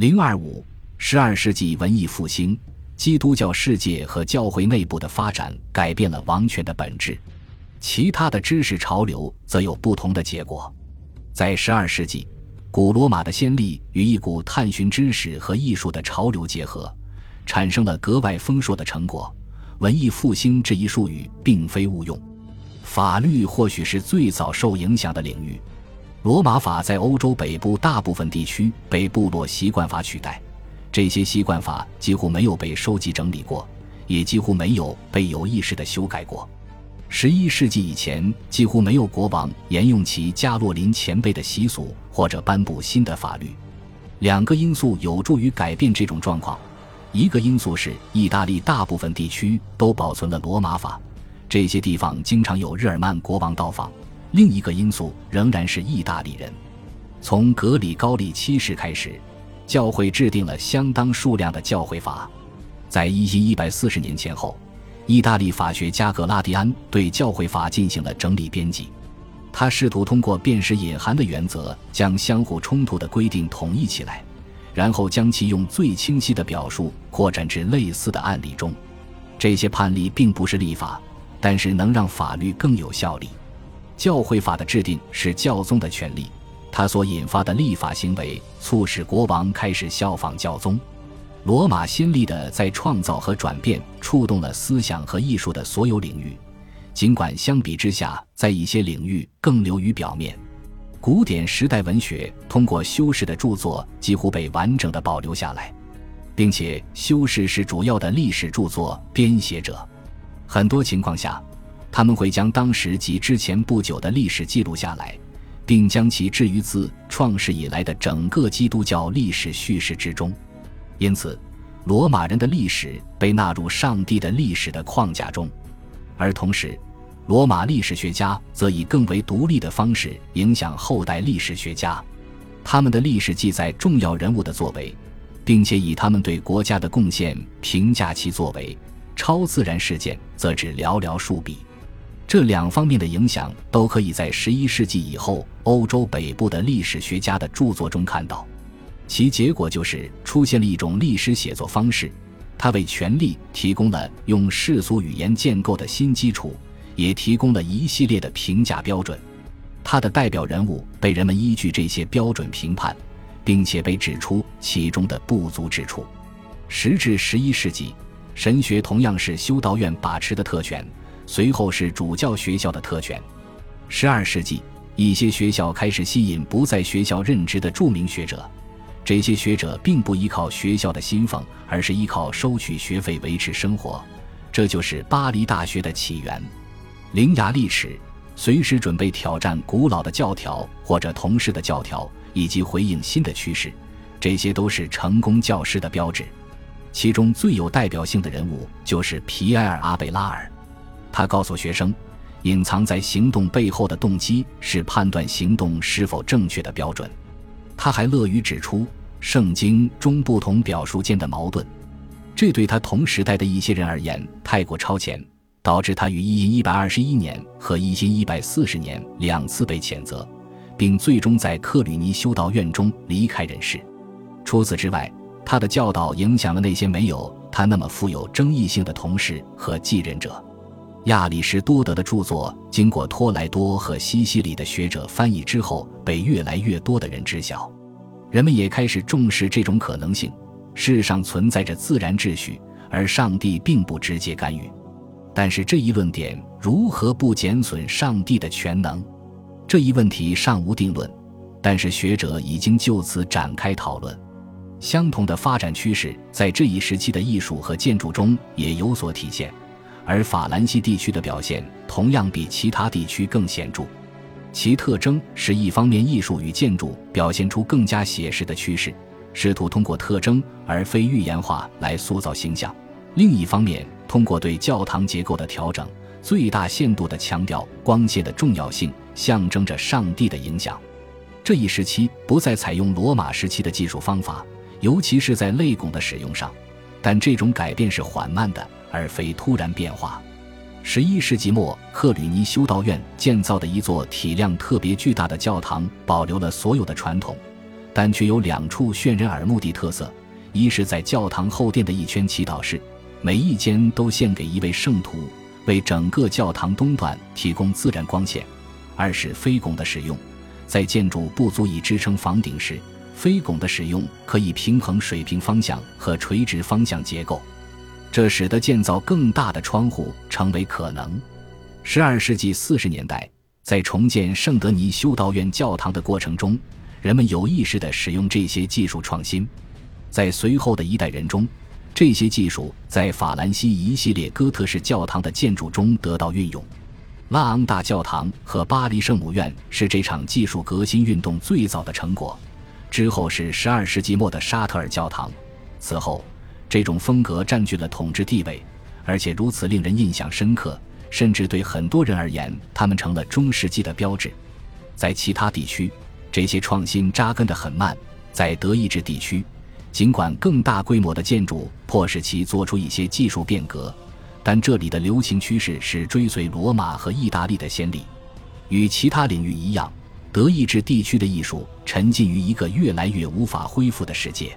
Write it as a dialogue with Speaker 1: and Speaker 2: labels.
Speaker 1: 零二五，十二世纪文艺复兴，基督教世界和教会内部的发展改变了王权的本质。其他的知识潮流则有不同的结果。在十二世纪，古罗马的先例与一股探寻知识和艺术的潮流结合，产生了格外丰硕的成果。文艺复兴这一术语并非误用。法律或许是最早受影响的领域。罗马法在欧洲北部大部分地区被部落习惯法取代，这些习惯法几乎没有被收集整理过，也几乎没有被有意识地修改过。十一世纪以前，几乎没有国王沿用其加洛林前辈的习俗或者颁布新的法律。两个因素有助于改变这种状况：一个因素是意大利大部分地区都保存了罗马法。这些地方经常有日耳曼国王到访。另一个因素仍然是意大利人。从格里高利七世开始，教会制定了相当数量的教会法。在一一一百四十年前后，意大利法学家格拉蒂安对教会法进行了整理编辑。他试图通过辨识隐含的原则，将相互冲突的规定统一起来，然后将其用最清晰的表述扩展至类似的案例中。这些判例并不是立法。但是能让法律更有效力。教会法的制定是教宗的权利，它所引发的立法行为促使国王开始效仿教宗。罗马先例的在创造和转变触动了思想和艺术的所有领域，尽管相比之下，在一些领域更流于表面。古典时代文学通过修士的著作几乎被完整的保留下来，并且修士是主要的历史著作编写者。很多情况下，他们会将当时及之前不久的历史记录下来，并将其置于自创世以来的整个基督教历史叙事之中。因此，罗马人的历史被纳入上帝的历史的框架中，而同时，罗马历史学家则以更为独立的方式影响后代历史学家。他们的历史记载重要人物的作为，并且以他们对国家的贡献评价其作为。超自然事件则只寥寥数笔，这两方面的影响都可以在十一世纪以后欧洲北部的历史学家的著作中看到。其结果就是出现了一种历史写作方式，它为权力提供了用世俗语言建构的新基础，也提供了一系列的评价标准。它的代表人物被人们依据这些标准评判，并且被指出其中的不足之处。时至十一世纪。神学同样是修道院把持的特权，随后是主教学校的特权。十二世纪，一些学校开始吸引不在学校任职的著名学者，这些学者并不依靠学校的薪俸，而是依靠收取学费维持生活。这就是巴黎大学的起源。伶牙俐齿，随时准备挑战古老的教条或者同事的教条，以及回应新的趋势，这些都是成功教师的标志。其中最有代表性的人物就是皮埃尔·阿贝拉尔，他告诉学生，隐藏在行动背后的动机是判断行动是否正确的标准。他还乐于指出圣经中不同表述间的矛盾，这对他同时代的一些人而言太过超前，导致他于一一一百二十一年和一一一百四十年两次被谴责，并最终在克吕尼修道院中离开人世。除此之外，他的教导影响了那些没有他那么富有争议性的同事和继任者。亚里士多德的著作经过托莱多和西西里的学者翻译之后，被越来越多的人知晓。人们也开始重视这种可能性：世上存在着自然秩序，而上帝并不直接干预。但是这一论点如何不减损上帝的全能？这一问题尚无定论，但是学者已经就此展开讨论。相同的发展趋势在这一时期的艺术和建筑中也有所体现，而法兰西地区的表现同样比其他地区更显著。其特征是一方面，艺术与建筑表现出更加写实的趋势，试图通过特征而非预言化来塑造形象；另一方面，通过对教堂结构的调整，最大限度地强调光线的重要性，象征着上帝的影响。这一时期不再采用罗马时期的技术方法。尤其是在泪拱的使用上，但这种改变是缓慢的，而非突然变化。十一世纪末，克吕尼修道院建造的一座体量特别巨大的教堂保留了所有的传统，但却有两处炫人耳目的特色：一是，在教堂后殿的一圈祈祷室，每一间都献给一位圣徒，为整个教堂东段提供自然光线；二是飞拱的使用，在建筑不足以支撑房顶时，飞拱的使用可以平衡水平方向和垂直方向结构，这使得建造更大的窗户成为可能。十二世纪四十年代，在重建圣德尼修道院教堂的过程中，人们有意识地使用这些技术创新。在随后的一代人中，这些技术在法兰西一系列哥特式教堂的建筑中得到运用。拉昂大教堂和巴黎圣母院是这场技术革新运动最早的成果。之后是十二世纪末的沙特尔教堂。此后，这种风格占据了统治地位，而且如此令人印象深刻。甚至对很多人而言，他们成了中世纪的标志。在其他地区，这些创新扎根得很慢。在德意志地区，尽管更大规模的建筑迫使其做出一些技术变革，但这里的流行趋势是追随罗马和意大利的先例。与其他领域一样，德意志地区的艺术沉浸于一个越来越无法恢复的世界。